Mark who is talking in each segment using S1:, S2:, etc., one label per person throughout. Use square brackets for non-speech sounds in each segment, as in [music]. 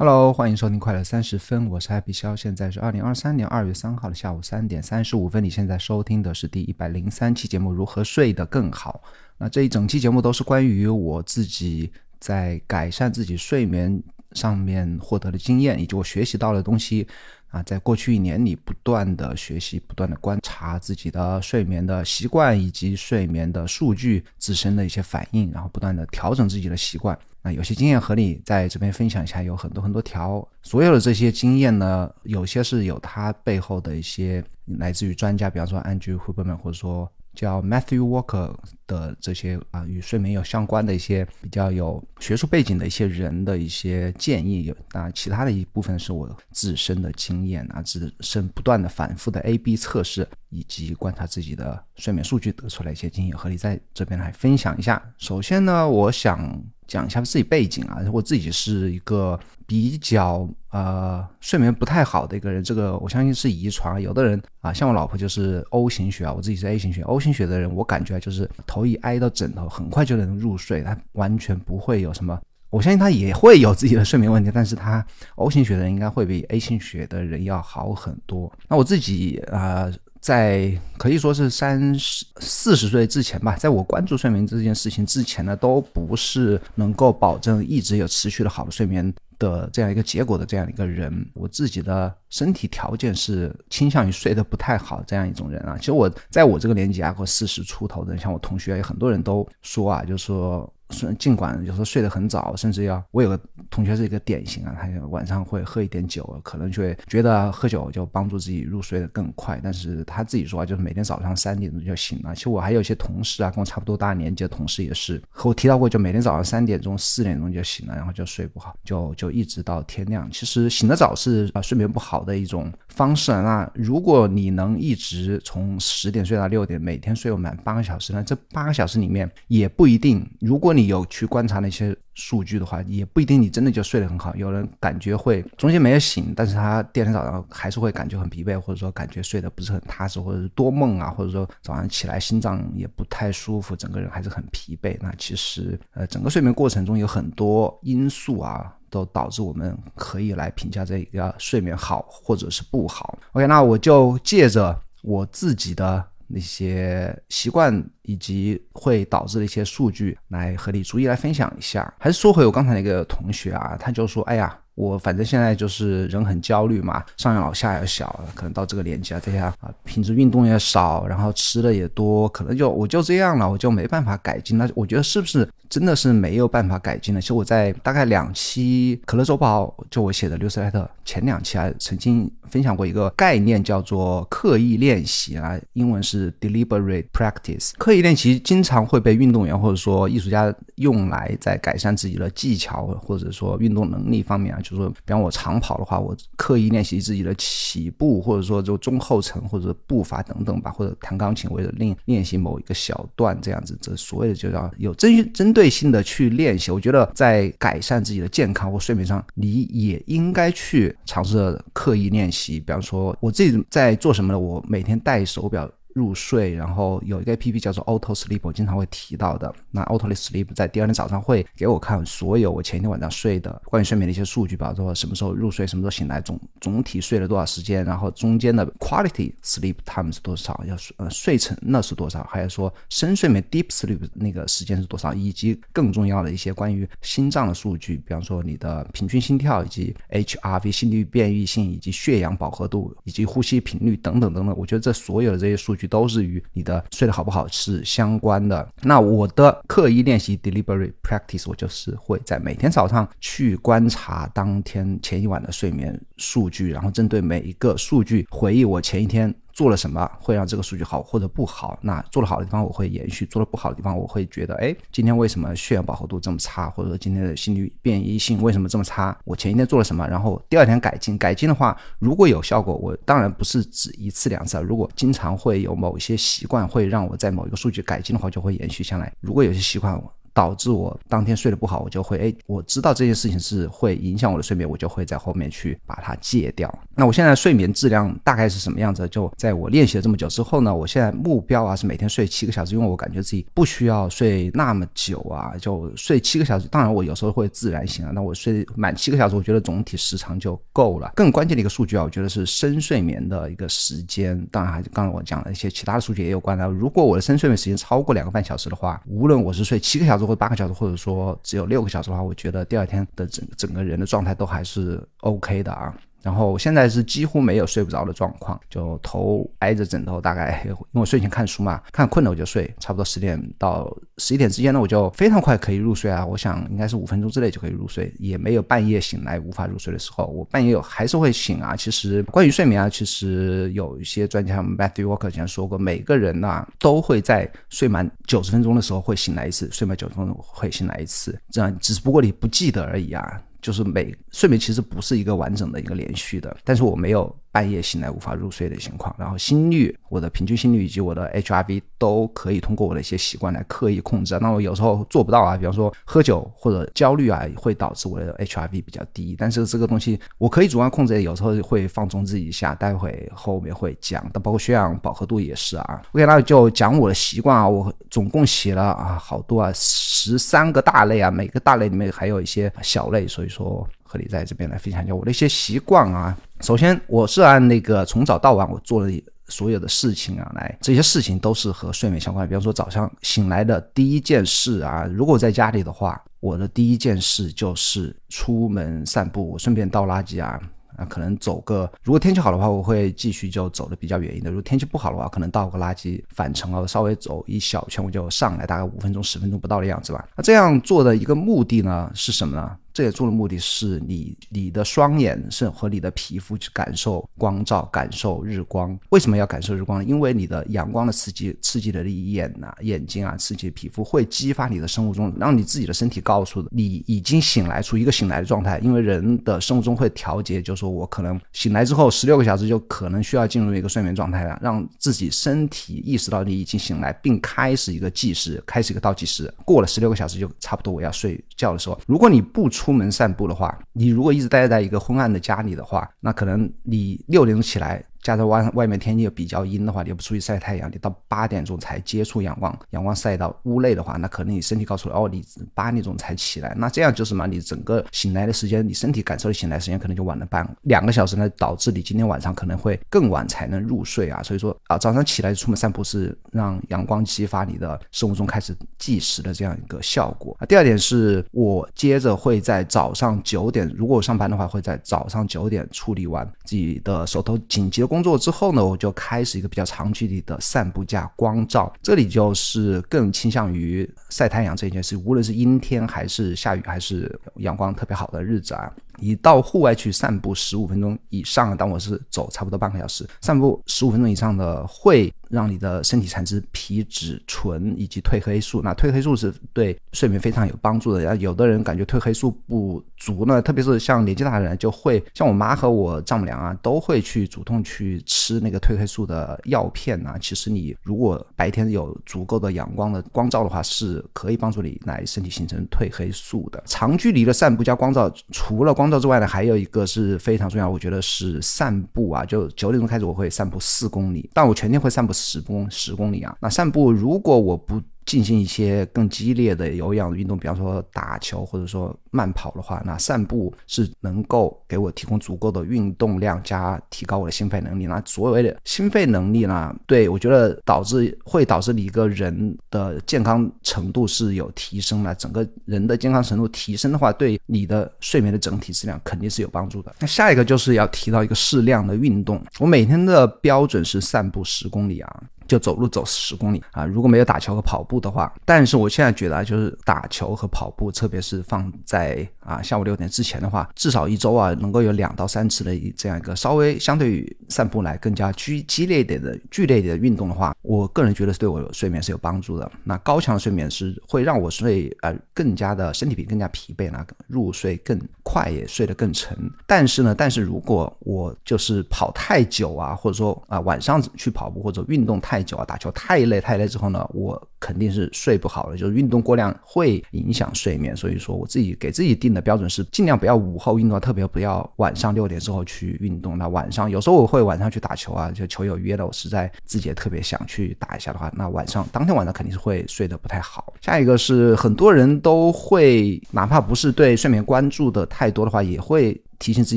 S1: Hello，欢迎收听快乐三十分，我是 Happy 肖，现在是二零二三年二月三号的下午三点三十五分。你现在收听的是第一百零三期节目《如何睡得更好》。那这一整期节目都是关于我自己在改善自己睡眠上面获得的经验，以及我学习到的东西。啊，在过去一年里，不断的学习，不断的观察自己的睡眠的习惯以及睡眠的数据自身的一些反应，然后不断的调整自己的习惯。有些经验和你在这边分享一下，有很多很多条。所有的这些经验呢，有些是有它背后的一些来自于专家，比方说 Andrew Huberman，或者说。叫 Matthew Walker 的这些啊，与睡眠有相关的一些比较有学术背景的一些人的一些建议，有啊，其他的一部分是我自身的经验啊，自身不断的反复的 A/B 测试以及观察自己的睡眠数据得出来一些经验，和你在这边来分享一下。首先呢，我想。讲一下自己背景啊，我自己是一个比较呃睡眠不太好的一个人，这个我相信是遗传。有的人啊，像我老婆就是 O 型血啊，我自己是 A 型血。O 型血的人，我感觉就是头一挨到枕头，很快就能入睡，他完全不会有什么。我相信他也会有自己的睡眠问题，但是他 O 型血的人应该会比 A 型血的人要好很多。那我自己啊。在可以说是三十四十岁之前吧，在我关注睡眠这件事情之前呢，都不是能够保证一直有持续的好的睡眠的这样一个结果的这样一个人。我自己的身体条件是倾向于睡得不太好这样一种人啊。其实我在我这个年纪啊，或四十出头的，像我同学有很多人都说啊，就是说。尽管有时候睡得很早，甚至要我有个同学是一个典型啊，他就晚上会喝一点酒，可能就会觉得喝酒就帮助自己入睡得更快。但是他自己说啊，就是每天早上三点钟就醒了。其实我还有一些同事啊，跟我差不多大年纪的同事也是和我提到过，就每天早上三点钟、四点钟就醒了，然后就睡不好，就就一直到天亮。其实醒得早是啊睡眠不好的一种方式。那如果你能一直从十点睡到六点，每天睡满八个小时，那这八个小时里面也不一定，如果你你有去观察那些数据的话，也不一定你真的就睡得很好。有人感觉会中间没有醒，但是他第二天早上还是会感觉很疲惫，或者说感觉睡得不是很踏实，或者是多梦啊，或者说早上起来心脏也不太舒服，整个人还是很疲惫。那其实呃，整个睡眠过程中有很多因素啊，都导致我们可以来评价这个睡眠好或者是不好。OK，那我就借着我自己的。那些习惯以及会导致的一些数据，来和你逐一来分享一下。还是说回我刚才那个同学啊，他就说：“哎呀。”我反正现在就是人很焦虑嘛，上有老下有小，可能到这个年纪啊，这样啊，平时运动也少，然后吃的也多，可能就我就这样了，我就没办法改进那我觉得是不是真的是没有办法改进了？其实我在大概两期可乐周报，就我写的六十来特前两期啊，曾经分享过一个概念，叫做刻意练习啊，英文是 deliberate practice。刻意练习经常会被运动员或者说艺术家用来在改善自己的技巧或者说运动能力方面啊。就是说，比方我长跑的话，我刻意练习自己的起步，或者说就中后程或者步伐等等吧，或者弹钢琴为了练练习某一个小段这样子，这所谓的就叫有针针对对性的去练习。我觉得在改善自己的健康或睡眠上，你也应该去尝试刻意练习。比方说，我自己在做什么呢？我每天戴手表。入睡，然后有一个 A P P 叫做 Auto Sleep，我经常会提到的。那 Auto Sleep 在第二天早上会给我看所有我前一天晚上睡的关于睡眠的一些数据，比如说什么时候入睡，什么时候醒来，总总体睡了多少时间，然后中间的 Quality Sleep Time 是多少，要呃睡成那是多少，还有说深睡眠 Deep Sleep 那个时间是多少，以及更重要的一些关于心脏的数据，比方说你的平均心跳以及 H R V 心率变异性以及血氧饱和度以及呼吸频率等等等等，我觉得这所有的这些数据。都是与你的睡得好不好是相关的。那我的刻意练习 deliberate practice，我就是会在每天早上去观察当天前一晚的睡眠数据，然后针对每一个数据回忆我前一天。做了什么会让这个数据好或者不好？那做的好的地方我会延续，做的不好的地方我会觉得，哎，今天为什么血氧饱和度这么差？或者说今天的心率变异性为什么这么差？我前一天做了什么？然后第二天改进。改进的话，如果有效果，我当然不是指一次两次啊。如果经常会有某一些习惯会让我在某一个数据改进的话，就会延续下来。如果有些习惯，导致我当天睡得不好，我就会哎，我知道这件事情是会影响我的睡眠，我就会在后面去把它戒掉。那我现在睡眠质量大概是什么样子？就在我练习了这么久之后呢，我现在目标啊是每天睡七个小时，因为我感觉自己不需要睡那么久啊，就睡七个小时。当然我有时候会自然醒啊，那我睡满七个小时，我觉得总体时长就够了。更关键的一个数据啊，我觉得是深睡眠的一个时间。当然还刚才我讲了一些其他的数据也有关的。如果我的深睡眠时间超过两个半小时的话，无论我是睡七个小时或者八个小时，或者说只有六个小时的话，我觉得第二天的整整个人的状态都还是 OK 的啊。然后现在是几乎没有睡不着的状况，就头挨着枕头，大概 [laughs] 因为我睡前看书嘛，看困了我就睡，差不多十点到十一点之间呢，我就非常快可以入睡啊。我想应该是五分钟之内就可以入睡，也没有半夜醒来无法入睡的时候。我半夜有还是会醒啊。其实关于睡眠啊，其实有一些专家 Matthew Walker 以前说过，每个人呐都会在睡满九十分钟的时候会醒来一次，睡满九十分钟会醒来一次，这样只不过你不记得而已啊。就是每睡眠其实不是一个完整的一个连续的，但是我没有。半夜醒来无法入睡的情况，然后心率、我的平均心率以及我的 HRV 都可以通过我的一些习惯来刻意控制。那我有时候做不到啊，比方说喝酒或者焦虑啊，会导致我的 HRV 比较低。但是这个东西我可以主观控制，有时候会放纵自己一下，待会后面会讲。但包括血氧饱和度也是啊。OK，那就讲我的习惯啊，我总共写了啊好多啊，十三个大类啊，每个大类里面还有一些小类，所以说。和你在这边来分享一下我的一些习惯啊。首先，我是按那个从早到晚我做的所有的事情啊，来这些事情都是和睡眠相关。比方说，早上醒来的第一件事啊，如果在家里的话，我的第一件事就是出门散步，我顺便倒垃圾啊。啊，可能走个，如果天气好的话，我会继续就走的比较远一点。如果天气不好的话，可能倒个垃圾返程啊，稍微走一小圈我就上来，大概五分钟、十分钟不到的样子吧。那这样做的一个目的呢是什么呢？这也做的目的是你你的双眼是和你的皮肤去感受光照，感受日光。为什么要感受日光呢？因为你的阳光的刺激，刺激的你眼呐、眼睛啊，刺激皮肤，会激发你的生物钟，让你自己的身体告诉你已经醒来，处于一个醒来的状态。因为人的生物钟会调节，就说我可能醒来之后十六个小时就可能需要进入一个睡眠状态了，让自己身体意识到你已经醒来，并开始一个计时，开始一个倒计时。过了十六个小时就差不多我要睡觉的时候，如果你不出。出门散步的话，你如果一直待在一个昏暗的家里的话，那可能你六点钟起来。加上外外面天气又比较阴的话，你又不出去晒太阳，你到八点钟才接触阳光，阳光晒到屋内的话，那可能你身体告诉你，哦，你八点钟才起来，那这样就是嘛，你整个醒来的时间，你身体感受的醒来时间可能就晚了半两个小时呢，导致你今天晚上可能会更晚才能入睡啊。所以说啊，早上起来出门散步是让阳光激发你的生物钟开始计时的这样一个效果啊。第二点是我接着会在早上九点，如果我上班的话，会在早上九点处理完自己的手头紧急。工作之后呢，我就开始一个比较长距离的散步加光照。这里就是更倾向于晒太阳这件事，无论是阴天还是下雨还是阳光特别好的日子啊。你到户外去散步十五分钟以上，当我是走差不多半个小时，散步十五分钟以上的，会让你的身体产生皮质醇以及褪黑素。那褪黑素是对睡眠非常有帮助的。然后有的人感觉褪黑素不足呢，特别是像年纪大的人，就会像我妈和我丈母娘啊，都会去主动去吃那个褪黑素的药片啊。其实你如果白天有足够的阳光的光照的话，是可以帮助你来身体形成褪黑素的。长距离的散步加光照，除了光照之外呢，还有一个是非常重要，我觉得是散步啊。就九点钟开始，我会散步四公里，但我全天会散步十公十公里啊。那散步如果我不进行一些更激烈的有氧运动，比方说打球或者说慢跑的话，那散步是能够给我提供足够的运动量加提高我的心肺能力。那所谓的心肺能力呢，对我觉得导致会导致你一个人的健康程度是有提升的。整个人的健康程度提升的话，对你的睡眠的整体质量肯定是有帮助的。那下一个就是要提到一个适量的运动，我每天的标准是散步十公里啊。就走路走十公里啊！如果没有打球和跑步的话，但是我现在觉得啊，就是打球和跑步，特别是放在啊，下午六点之前的话，至少一周啊，能够有两到三次的一这样一个稍微相对于散步来更加激激烈一点的剧烈一点的运动的话，我个人觉得是对我睡眠是有帮助的。那高强睡眠是会让我睡呃更加的身体比更加疲惫，那入睡更快也睡得更沉。但是呢，但是如果我就是跑太久啊，或者说啊晚上去跑步或者运动太久啊，打球太累太累之后呢，我肯定是睡不好的，就是运动过量会影响睡眠。所以说我自己给自己定的标准是尽量不要午后运动，特别不要晚上六点之后去运动。那晚上有时候我会晚上去打球啊，就球友约了，我实在自己也特别想去打一下的话，那晚上当天晚上肯定是会睡得不太好。下一个是很多人都会，哪怕不是对睡眠关注的太多的话，也会。提醒自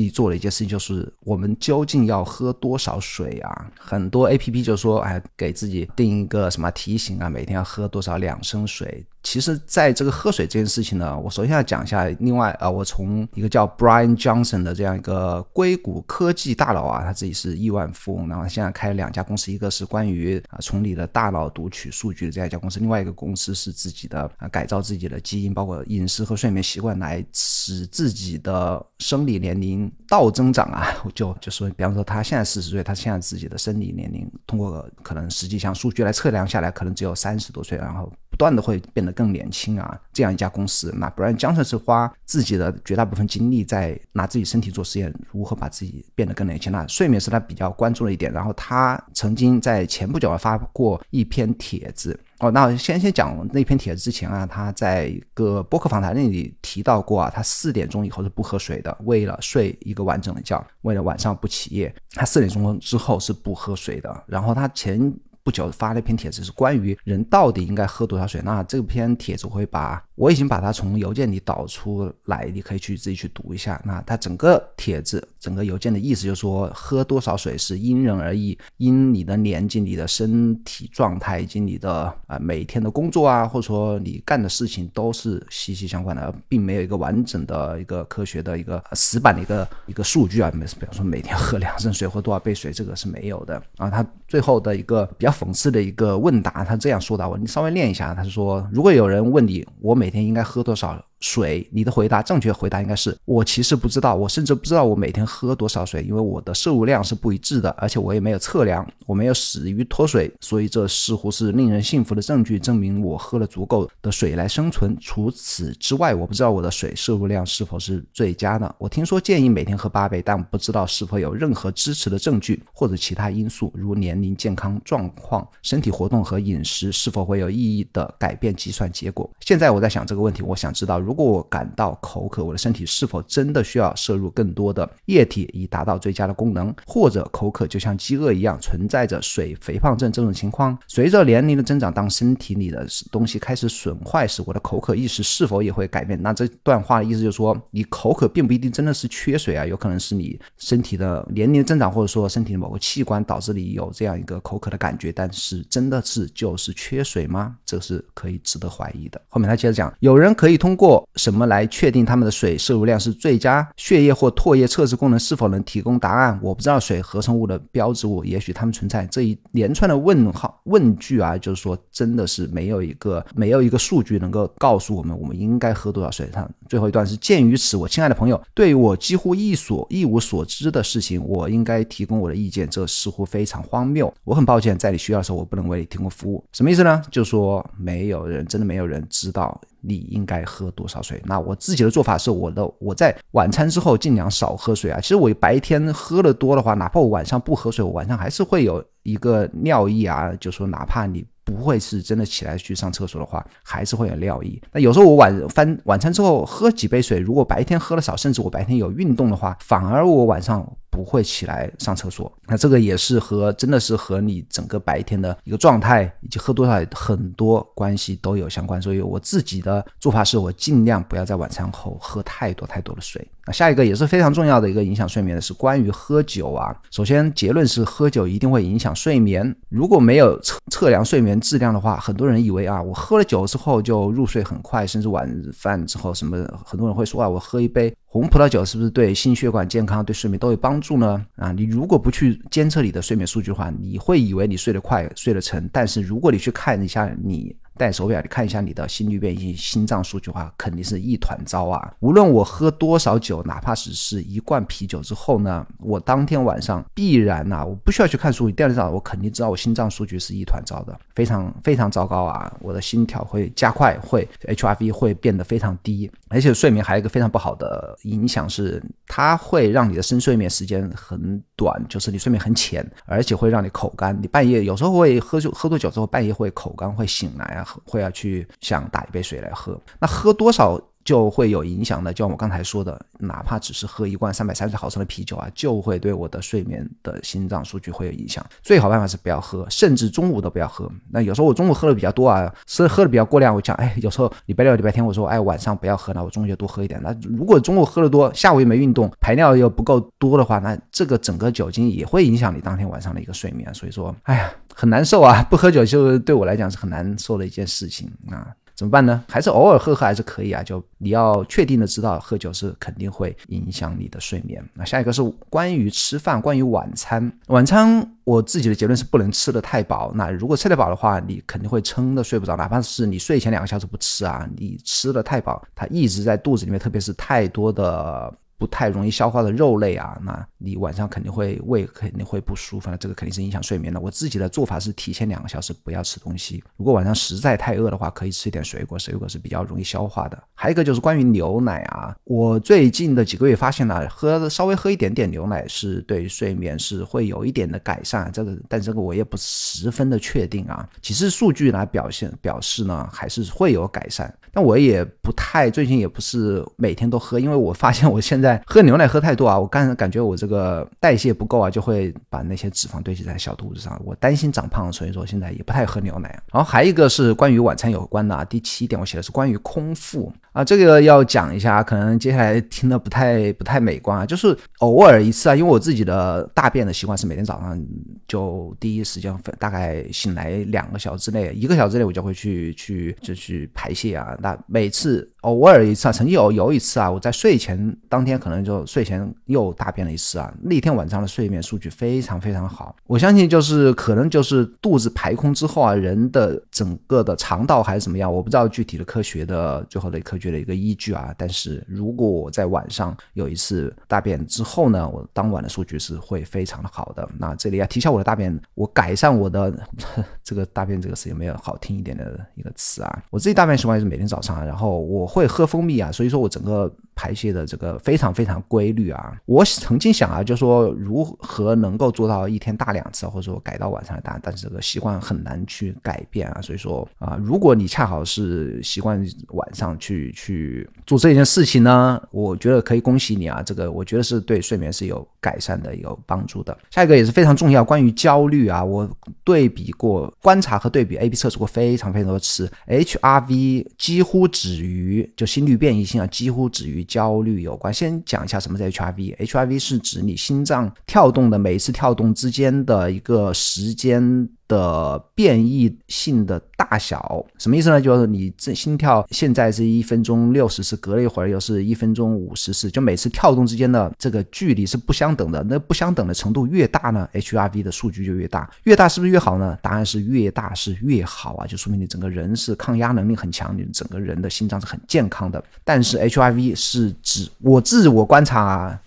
S1: 己做的一件事情就是，我们究竟要喝多少水啊？很多 A P P 就说，哎，给自己定一个什么提醒啊，每天要喝多少两升水。其实，在这个喝水这件事情呢，我首先要讲一下。另外啊，我从一个叫 Brian Johnson 的这样一个硅谷科技大佬啊，他自己是亿万富翁，然后现在开了两家公司，一个是关于啊从你的大脑读取数据的这样一家公司，另外一个公司是自己的啊改造自己的基因，包括饮食和睡眠习惯来使自己的生理年龄倒增长啊。[laughs] 就就说，比方说他现在四十岁，他现在自己的生理年龄通过可能实际上数据来测量下来，可能只有三十多岁，然后。不断的会变得更年轻啊，这样一家公司，那 Brian Johnson 是花自己的绝大部分精力在拿自己身体做实验，如何把自己变得更年轻。那睡眠是他比较关注的一点。然后他曾经在前不久发过一篇帖子哦，那先先讲那篇帖子之前啊，他在一个播客访谈那里提到过啊，他四点钟以后是不喝水的，为了睡一个完整的觉，为了晚上不起夜，他四点钟之后是不喝水的。然后他前。不久发了一篇帖子，是关于人到底应该喝多少水。那这篇帖子我会把。我已经把它从邮件里导出来，你可以去自己去读一下。那它整个帖子、整个邮件的意思就是说，喝多少水是因人而异，因你的年纪、你的身体状态以及你的啊每天的工作啊，或者说你干的事情都是息息相关的，并没有一个完整的一个科学的一个死板的一个一个数据啊。没，比方说每天喝两升水或多少杯水，这个是没有的。啊，他最后的一个比较讽刺的一个问答，他这样说的，我你稍微念一下。他说，如果有人问你，我每天应该喝多少？水，你的回答正确回答应该是我其实不知道，我甚至不知道我每天喝多少水，因为我的摄入量是不一致的，而且我也没有测量，我没有死于脱水，所以这似乎是令人信服的证据，证明我喝了足够的水来生存。除此之外，我不知道我的水摄入量是否是最佳的。我听说建议每天喝八杯，但不知道是否有任何支持的证据或者其他因素，如年龄、健康状况、身体活动和饮食是否会有意义的改变计算结果。现在我在想这个问题，我想知道如。如果我感到口渴，我的身体是否真的需要摄入更多的液体以达到最佳的功能？或者口渴就像饥饿一样，存在着水肥胖症这种情况？随着年龄的增长，当身体里的东西开始损坏时，我的口渴意识是否也会改变？那这段话的意思就是说，你口渴并不一定真的是缺水啊，有可能是你身体的年龄增长，或者说身体的某个器官导致你有这样一个口渴的感觉。但是真的是就是缺水吗？这是可以值得怀疑的。后面他接着讲，有人可以通过。什么来确定他们的水摄入量是最佳？血液或唾液测试功能是否能提供答案？我不知道水合成物的标志物，也许它们存在这一连串的问号问句啊，就是说真的是 [laughs] 没有一个没有一个数据能够告诉我们我们应该喝多少水。它最后一段是鉴于此，我亲爱的朋友，对于我几乎一所一无所知的事情，我应该提供我的意见，这似乎非常荒谬。我很抱歉，在你需要的时候，我不能为你提供服务。什么意思呢？就说没有人真的没有人知道。你应该喝多少水？那我自己的做法是，我的我在晚餐之后尽量少喝水啊。其实我白天喝的多的话，哪怕我晚上不喝水，我晚上还是会有一个尿意啊。就说哪怕你不会是真的起来去上厕所的话，还是会有尿意。那有时候我晚翻晚餐之后喝几杯水，如果白天喝的少，甚至我白天有运动的话，反而我晚上。不会起来上厕所，那这个也是和真的是和你整个白天的一个状态以及喝多少很多关系都有相关。所以我自己的做法是我尽量不要在晚餐后喝太多太多的水。那下一个也是非常重要的一个影响睡眠的是关于喝酒啊。首先结论是喝酒一定会影响睡眠。如果没有测测量睡眠质量的话，很多人以为啊，我喝了酒之后就入睡很快，甚至晚饭之后什么，很多人会说啊，我喝一杯。红葡萄酒是不是对心血管健康、对睡眠都有帮住呢？啊，你如果不去监测你的睡眠数据的话，你会以为你睡得快、睡得沉。但是如果你去看一下你戴手表，你看一下你的心率变异、心脏数据的话，肯定是一团糟啊。无论我喝多少酒，哪怕只是一罐啤酒之后呢，我当天晚上必然呐，我不需要去看数据，第二天早上我肯定知道我心脏数据是一团糟的，非常非常糟糕啊。我的心跳会加快，会 HRV 会变得非常低，而且睡眠还有一个非常不好的影响是，它会让你的深睡眠时间很短，就是你睡眠很浅，而且会让你口干。你半夜有时候会喝酒，喝多酒之后半夜会口干，会醒来啊，会要去想打一杯水来喝。那喝多少？就会有影响的，就像我刚才说的，哪怕只是喝一罐三百三十毫升的啤酒啊，就会对我的睡眠的心脏数据会有影响。最好办法是不要喝，甚至中午都不要喝。那有时候我中午喝的比较多啊，是喝的比较过量，我讲，哎，有时候礼拜六、礼拜天，我说，哎，晚上不要喝那，我中午就多喝一点。那如果中午喝的多，下午又没运动，排尿又不够多的话，那这个整个酒精也会影响你当天晚上的一个睡眠。所以说，哎呀，很难受啊！不喝酒就对我来讲是很难受的一件事情啊。怎么办呢？还是偶尔喝喝还是可以啊。就你要确定的知道，喝酒是肯定会影响你的睡眠。那下一个是关于吃饭，关于晚餐。晚餐我自己的结论是不能吃的太饱。那如果吃得饱的话，你肯定会撑的睡不着。哪怕是你睡前两个小时不吃啊，你吃的太饱，它一直在肚子里面，特别是太多的。不太容易消化的肉类啊，那你晚上肯定会胃肯定会不舒服，那这个肯定是影响睡眠的。我自己的做法是提前两个小时不要吃东西，如果晚上实在太饿的话，可以吃一点水果，水果是比较容易消化的。还有一个就是关于牛奶啊，我最近的几个月发现了，喝稍微喝一点点牛奶是对睡眠是会有一点的改善，这个但这个我也不十分的确定啊。其实数据来表现表示呢，还是会有改善。但我也不太，最近也不是每天都喝，因为我发现我现在喝牛奶喝太多啊，我感感觉我这个代谢不够啊，就会把那些脂肪堆积在小肚子上，我担心长胖，所以说现在也不太喝牛奶。然后还一个是关于晚餐有关的啊，第七点我写的是关于空腹啊，这个要讲一下，可能接下来听的不太不太美观啊，就是偶尔一次啊，因为我自己的大便的习惯是每天早上就第一时间大概醒来两个小时之内，一个小时之内我就会去去就去排泄啊。那每次偶尔一次啊，曾经有有一次啊，我在睡前当天可能就睡前又大便了一次啊。那天晚上的睡眠数据非常非常好，我相信就是可能就是肚子排空之后啊，人的整个的肠道还是怎么样，我不知道具体的科学的最后的科学的一个依据啊。但是如果我在晚上有一次大便之后呢，我当晚的数据是会非常的好的。那这里要提一下我的大便，我改善我的 [laughs] 这个大便这个事有没有好听一点的一个词啊。我自己大便习惯是每天。早上，然后我会喝蜂蜜啊，所以说我整个排泄的这个非常非常规律啊。我曾经想啊，就说如何能够做到一天大两次，或者说改到晚上大，但是这个习惯很难去改变啊。所以说啊，如果你恰好是习惯晚上去去做这件事情呢，我觉得可以恭喜你啊，这个我觉得是对睡眠是有改善的、有帮助的。下一个也是非常重要，关于焦虑啊，我对比过观察和对比 A B 测试过非常非常多次，H R V。几乎止于就心率变异性啊，几乎止于焦虑有关。先讲一下什么是 HRV，HRV 是指你心脏跳动的每一次跳动之间的一个时间。的变异性的大小什么意思呢？就是你这心跳现在是一分钟六十次，隔了一会儿又是一分钟五十次，就每次跳动之间的这个距离是不相等的。那不相等的程度越大呢，HRV 的数据就越大。越大是不是越好呢？答案是越大是越好啊，就说明你整个人是抗压能力很强，你整个人的心脏是很健康的。但是 HRV 是指我自我观察。啊，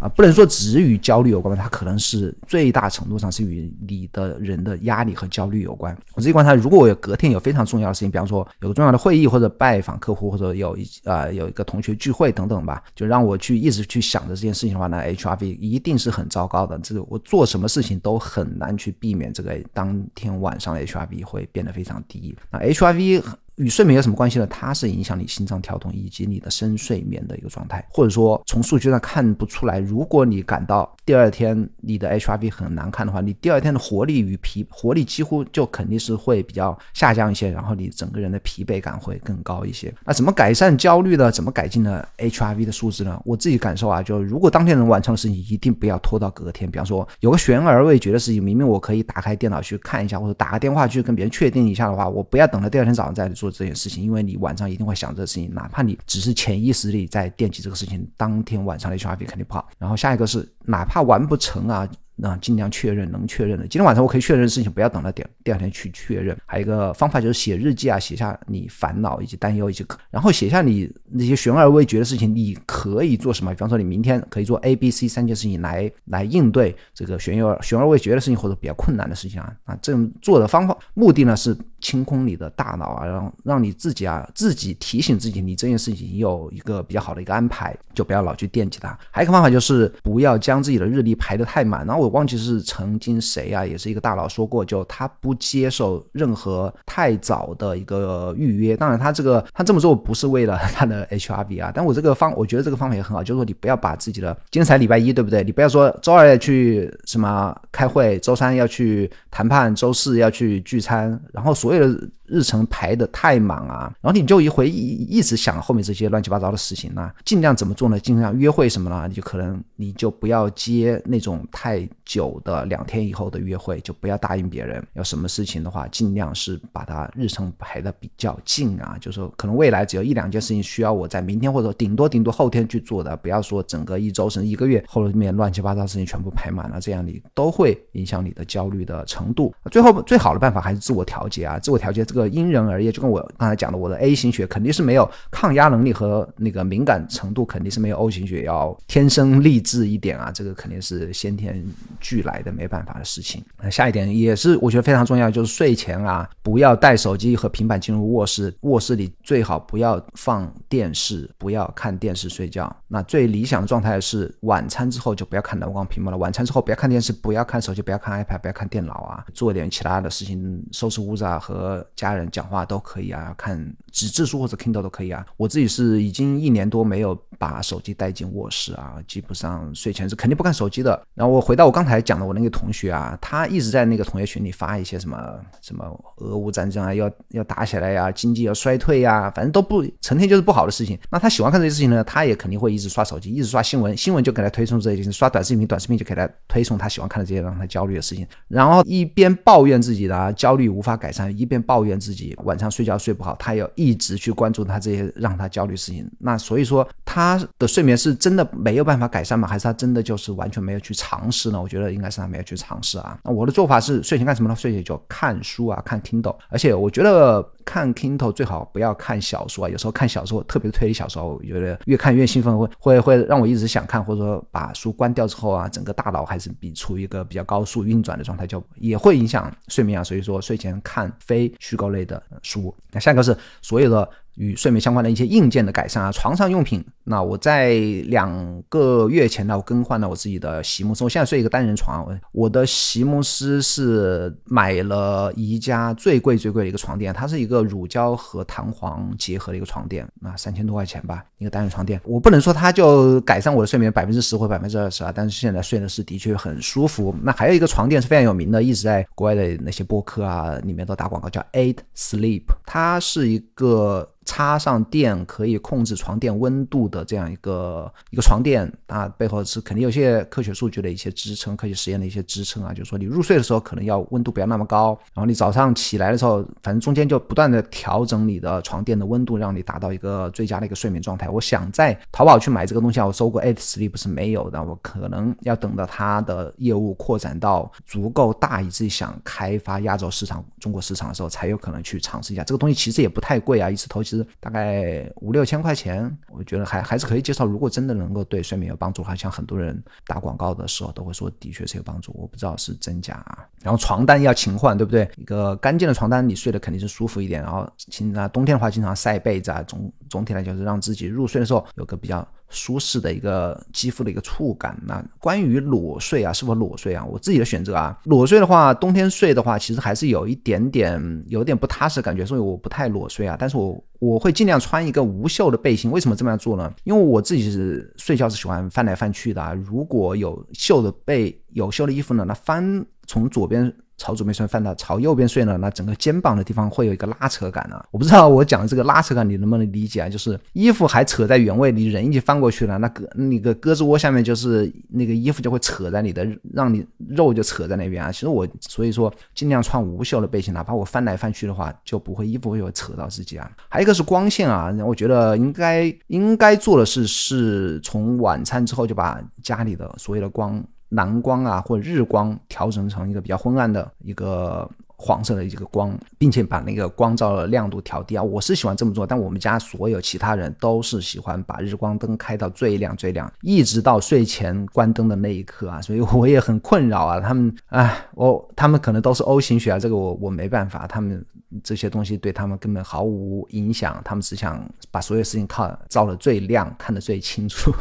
S1: 啊不能说只与焦虑有关吧，它可能是最大程度上是与你的人的压力和焦虑有关。我自己观察，如果我有隔天有非常重要的事情，比方说有个重要的会议或者拜访客户，或者有一啊有一个同学聚会等等吧，就让我去一直去想着这件事情的话，那 HRV 一定是很糟糕的。这个我做什么事情都很难去避免这个当天晚上的 HRV 会变得非常低。那 HRV。与睡眠有什么关系呢？它是影响你心脏跳动以及你的深睡眠的一个状态，或者说从数据上看不出来。如果你感到第二天你的 HRV 很难看的话，你第二天的活力与疲活力几乎就肯定是会比较下降一些，然后你整个人的疲惫感会更高一些。那怎么改善焦虑呢？怎么改进呢 HRV 的数字呢？我自己感受啊，就如果当天能完成的事情，一定不要拖到隔天。比方说有个悬而未决的事情，明明我可以打开电脑去看一下，或者打个电话去跟别人确定一下的话，我不要等到第二天早上再做。这件事情，因为你晚上一定会想这个事情，哪怕你只是潜意识里在惦记这个事情，当天晚上的 HRV 肯定不好。然后下一个是，哪怕完不成啊。那尽量确认能确认的。今天晚上我可以确认的事情，不要等到第第二天去确认。还有一个方法就是写日记啊，写下你烦恼以及担忧以及，然后写下你那些悬而未决的事情，你可以做什么？比方说你明天可以做 A、B、C 三件事情来来应对这个悬而悬而未决的事情或者比较困难的事情啊啊，这种做的方法目的呢是清空你的大脑啊，让让你自己啊自己提醒自己，你这件事情有一个比较好的一个安排，就不要老去惦记它。还有一个方法就是不要将自己的日历排得太满。然后我忘记是曾经谁啊，也是一个大佬说过，就他不接受任何太早的一个预约。当然他这个他这么做不是为了他的 HRB 啊，但我这个方我觉得这个方法也很好，就是说你不要把自己的今天才礼拜一对不对？你不要说周二要去什么开会，周三要去谈判，周四要去聚餐，然后所有的。日程排的太满啊，然后你就一回一一直想后面这些乱七八糟的事情呢，尽量怎么做呢？尽量约会什么呢？你就可能你就不要接那种太久的两天以后的约会，就不要答应别人。有什么事情的话，尽量是把它日程排的比较近啊，就是说可能未来只有一两件事情需要我在明天或者顶多顶多后天去做的，不要说整个一周甚至一个月后面乱七八糟事情全部排满了，这样你都会影响你的焦虑的程度。最后最好的办法还是自我调节啊，自我调节这个。因人而异，就跟我刚才讲的，我的 A 型血肯定是没有抗压能力和那个敏感程度，肯定是没有 O 型血要天生丽质一点啊，这个肯定是先天俱来的，没办法的事情。那下一点也是我觉得非常重要，就是睡前啊，不要带手机和平板进入卧室，卧室里最好不要放电视，不要看电视睡觉。那最理想的状态是晚餐之后就不要看蓝光屏幕了，晚餐之后不要看电视，不要看手机，不要看 iPad，不要看电脑啊，做点其他的事情，收拾屋子啊，和家人讲话都可以啊，看纸质书或者 Kindle 都可以啊。我自己是已经一年多没有把手机带进卧室啊，基本上睡前是肯定不看手机的。然后我回到我刚才讲的我那个同学啊，他一直在那个同学群里发一些什么什么俄乌战争啊，要要打起来呀，经济要衰退呀，反正都不成天就是不好的事情。那他喜欢看这些事情呢，他也肯定会。一直刷手机，一直刷新闻，新闻就给他推送这些；刷短视频，短视频就给他推送他喜欢看的这些让他焦虑的事情。然后一边抱怨自己的焦虑无法改善，一边抱怨自己晚上睡觉睡不好，他要一直去关注他这些让他焦虑事情。那所以说，他的睡眠是真的没有办法改善吗？还是他真的就是完全没有去尝试呢？我觉得应该是他没有去尝试啊。那我的做法是睡前干什么呢？睡前就看书啊，看听懂。而且我觉得看 Kindle 最好不要看小说啊，有时候看小说，特别推理小说，我觉得越看越兴奋，会。会会让我一直想看，或者说把书关掉之后啊，整个大脑还是比处于一个比较高速运转的状态，就也会影响睡眠啊。所以说睡前看非虚构类的书。那下一个是所有的。与睡眠相关的一些硬件的改善啊，床上用品。那我在两个月前呢，我更换了我自己的席梦思。我现在睡一个单人床，我的席梦思是买了宜家最贵最贵的一个床垫，它是一个乳胶和弹簧结合的一个床垫，那三千多块钱吧，一个单人床垫。我不能说它就改善我的睡眠百分之十或百分之二十啊，但是现在睡的是的确很舒服。那还有一个床垫是非常有名的，一直在国外的那些播客啊里面都打广告，叫 Eight Sleep，它是一个。插上电可以控制床垫温度的这样一个一个床垫啊，背后是肯定有些科学数据的一些支撑，科学实验的一些支撑啊。就是说你入睡的时候可能要温度不要那么高，然后你早上起来的时候，反正中间就不断的调整你的床垫的温度，让你达到一个最佳的一个睡眠状态。我想在淘宝去买这个东西啊，我搜过 Eight Sleep 是没有的，我可能要等到它的业务扩展到足够大，以至于想开发亚洲市场、中国市场的时候，才有可能去尝试一下。这个东西其实也不太贵啊，一次投其实。大概五六千块钱，我觉得还还是可以接受。如果真的能够对睡眠有帮助，的话像很多人打广告的时候都会说的确是有帮助。我不知道是真假啊。然后床单要勤换，对不对？一个干净的床单，你睡的肯定是舒服一点。然后，经常冬天的话，经常晒被子啊，总总体来讲是让自己入睡的时候有个比较。舒适的一个肌肤的一个触感。那关于裸睡啊，是否裸睡啊？我自己的选择啊，裸睡的话，冬天睡的话，其实还是有一点点有点不踏实感觉，所以我不太裸睡啊。但是我我会尽量穿一个无袖的背心。为什么这么样做呢？因为我自己是睡觉是喜欢翻来翻去的啊。如果有袖的背有袖的衣服呢，那翻从左边。朝左边睡，翻到朝右边睡呢，那整个肩膀的地方会有一个拉扯感呢。我不知道我讲的这个拉扯感你能不能理解啊？就是衣服还扯在原位，你人已经翻过去了，那胳那个胳肢窝下面就是那个衣服就会扯在你的，让你肉就扯在那边啊。其实我所以说尽量穿无袖的背心，哪怕我翻来翻去的话，就不会衣服会有扯到自己啊。还有一个是光线啊，我觉得应该应该做的是是从晚餐之后就把家里的所有的光。蓝光啊或者日光调整成一个比较昏暗的一个。黄色的一个光，并且把那个光照的亮度调低啊，我是喜欢这么做，但我们家所有其他人都是喜欢把日光灯开到最亮最亮，一直到睡前关灯的那一刻啊，[laughs] 所以我也很困扰啊。他们，哎，我他们可能都是 O 型血啊，这个我我没办法，他们这些东西对他们根本毫无影响，他们只想把所有事情靠照的最亮，看得最清楚。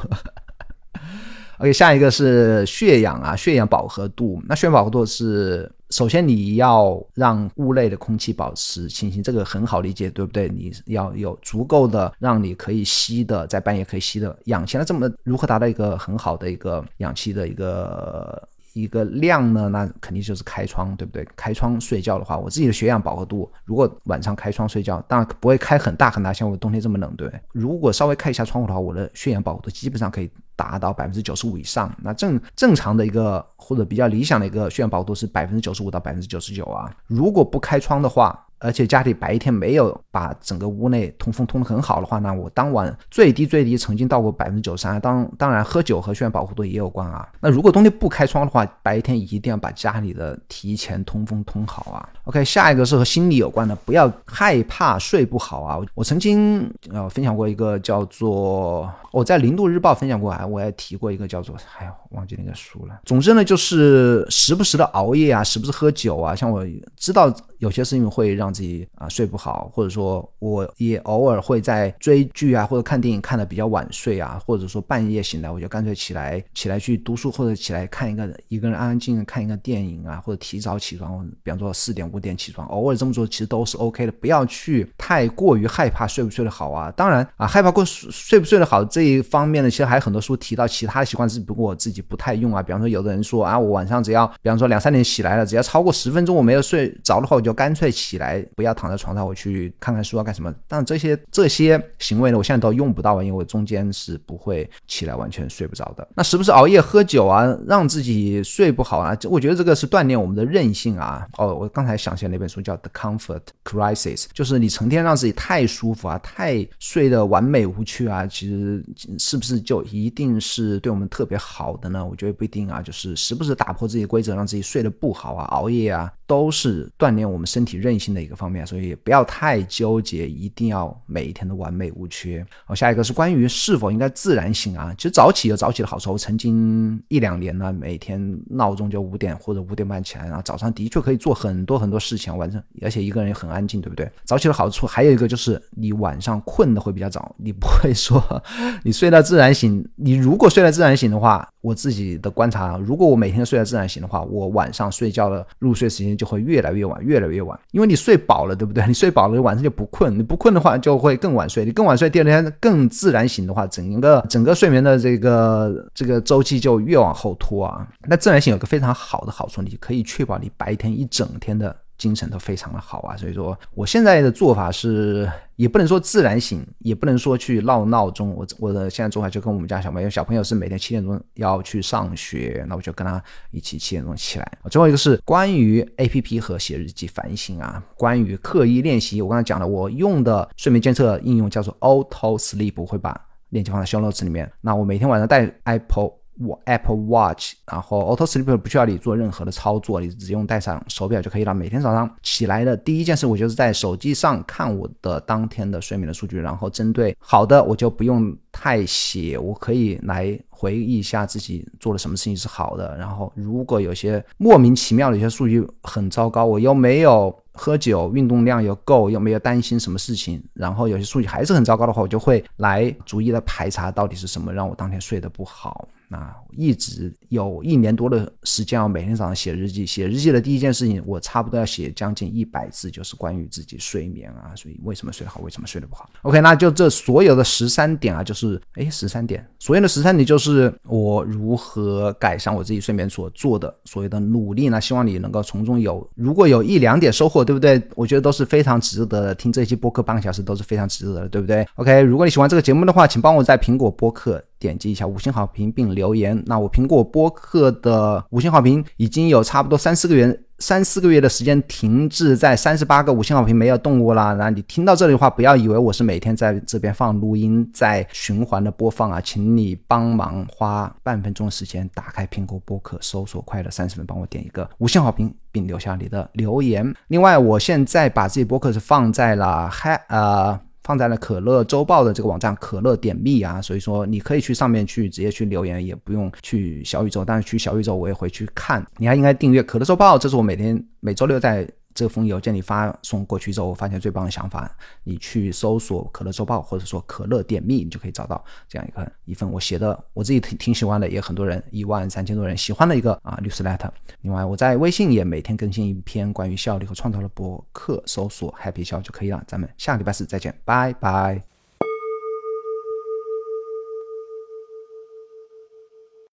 S1: OK，下一个是血氧啊，血氧饱和度。那血氧饱和度是，首先你要让屋内的空气保持清新，这个很好理解，对不对？你要有足够的让你可以吸的，在半夜可以吸的氧气。那这么如何达到一个很好的一个氧气的一个？一个量呢，那肯定就是开窗，对不对？开窗睡觉的话，我自己的血氧饱和度，如果晚上开窗睡觉，当然不会开很大很大，像我冬天这么冷，对。如果稍微开一下窗户的话，我的血氧饱和度基本上可以达到百分之九十五以上。那正正常的一个或者比较理想的一个血氧饱和度是百分之九十五到百分之九十九啊。如果不开窗的话，而且家里白天没有把整个屋内通风通得很好的话，那我当晚最低最低曾经到过百分之九十三。当当然，喝酒和血氧保护度也有关啊。那如果冬天不开窗的话，白天一定要把家里的提前通风通好啊。OK，下一个是和心理有关的，不要害怕睡不好啊。我曾经呃分享过一个叫做我在零度日报分享过啊，我也提过一个叫做哎呀忘记那个书了。总之呢，就是时不时的熬夜啊，时不时喝酒啊。像我知道有些事情会让自己啊睡不好，或者说我也偶尔会在追剧啊或者看电影看的比较晚睡啊，或者说半夜醒来，我就干脆起来起来去读书或者起来看一个一个人安安静静看一个电影啊，或者提早起床，比方说四点五点起床，偶尔这么做其实都是 OK 的，不要去太过于害怕睡不睡得好啊。当然啊，害怕过睡不睡得好这一方面呢，其实还有很多书提到其他的习惯，只不过我自己不太用啊。比方说有的人说啊，我晚上只要比方说两三点起来了，只要超过十分钟我没有睡着的话，我就就干脆起来，不要躺在床上，我去看看书啊干什么。但这些这些行为呢，我现在都用不到啊，因为我中间是不会起来完全睡不着的。那时不时熬夜喝酒啊，让自己睡不好啊，我觉得这个是锻炼我们的韧性啊。哦，我刚才想起来那本书叫《The Comfort Crisis》，就是你成天让自己太舒服啊，太睡得完美无缺啊，其实是不是就一定是对我们特别好的呢？我觉得不一定啊，就是时不时打破自己规则，让自己睡得不好啊，熬夜啊。都是锻炼我我们身体韧性的一个方面，所以不要太纠结，一定要每一天都完美无缺。好，下一个是关于是否应该自然醒啊。其实早起有早起的好处，我曾经一两年呢，每天闹钟就五点或者五点半起来，然后早上的确可以做很多很多事情，晚上而且一个人也很安静，对不对？早起的好处还有一个就是你晚上困的会比较早，你不会说 [laughs] 你睡到自然醒。你如果睡到自然醒的话，我自己的观察，如果我每天睡到自然醒的话，我晚上睡觉的入睡时间。就会越来越晚，越来越晚，因为你睡饱了，对不对？你睡饱了，你晚上就不困。你不困的话，就会更晚睡。你更晚睡，第二天更自然醒的话，整个整个睡眠的这个这个周期就越往后拖啊。那自然醒有个非常好的好处，你可以确保你白天一整天的。精神都非常的好啊，所以说我现在的做法是，也不能说自然醒，也不能说去闹闹钟。我我的现在做法就跟我们家小朋友，小朋友是每天七点钟要去上学，那我就跟他一起七点钟起来。最后一个是关于 A P P 和写日记反省啊，关于刻意练习，我刚才讲了，我用的睡眠监测应用叫做 Auto Sleep，我会把链接放在 Show Notes 里面。那我每天晚上带 Apple。我 Apple Watch，然后 Auto Sleep 不需要你做任何的操作，你只用带上手表就可以了。每天早上起来的第一件事，我就是在手机上看我的当天的睡眠的数据，然后针对好的我就不用太写，我可以来回忆一下自己做了什么事情是好的。然后如果有些莫名其妙的一些数据很糟糕，我又没有喝酒，运动量又够，又没有担心什么事情，然后有些数据还是很糟糕的话，我就会来逐一的排查到底是什么让我当天睡得不好。那一直有一年多的时间，我每天早上写日记。写日记的第一件事情，我差不多要写将近一百字，就是关于自己睡眠啊，所以为什么睡得好，为什么睡得不好。OK，那就这所有的十三点啊，就是哎十三点，所有的十三点就是我如何改善我自己睡眠所做的所有的努力呢？希望你能够从中有，如果有一两点收获，对不对？我觉得都是非常值得的。听这期播客半个小时都是非常值得的，对不对？OK，如果你喜欢这个节目的话，请帮我在苹果播客。点击一下五星好评并留言。那我苹果播客的五星好评已经有差不多三四个月三四个月的时间停滞在三十八个五星好评没有动过啦。那你听到这里的话，不要以为我是每天在这边放录音，在循环的播放啊，请你帮忙花半分钟的时间，打开苹果播客，搜索“快乐三十分”，帮我点一个五星好评，并留下你的留言。另外，我现在把自己播客是放在了嗨呃。放在了可乐周报的这个网站，可乐点密啊，所以说你可以去上面去直接去留言，也不用去小宇宙，但是去小宇宙我也会去看。你还应该订阅可乐周报，这是我每天每周六在。这封邮件你发送过去之后，我发现最棒的想法，你去搜索“可乐周报”或者说“可乐点密”，你就可以找到这样一个一份我写的，我自己挺挺喜欢的，也很多人一万三千多人喜欢的一个啊 newsletter。另外，我在微信也每天更新一篇关于效率和创造的博客，搜索 “happy 效”就可以了。咱们下个礼拜四再见，拜拜。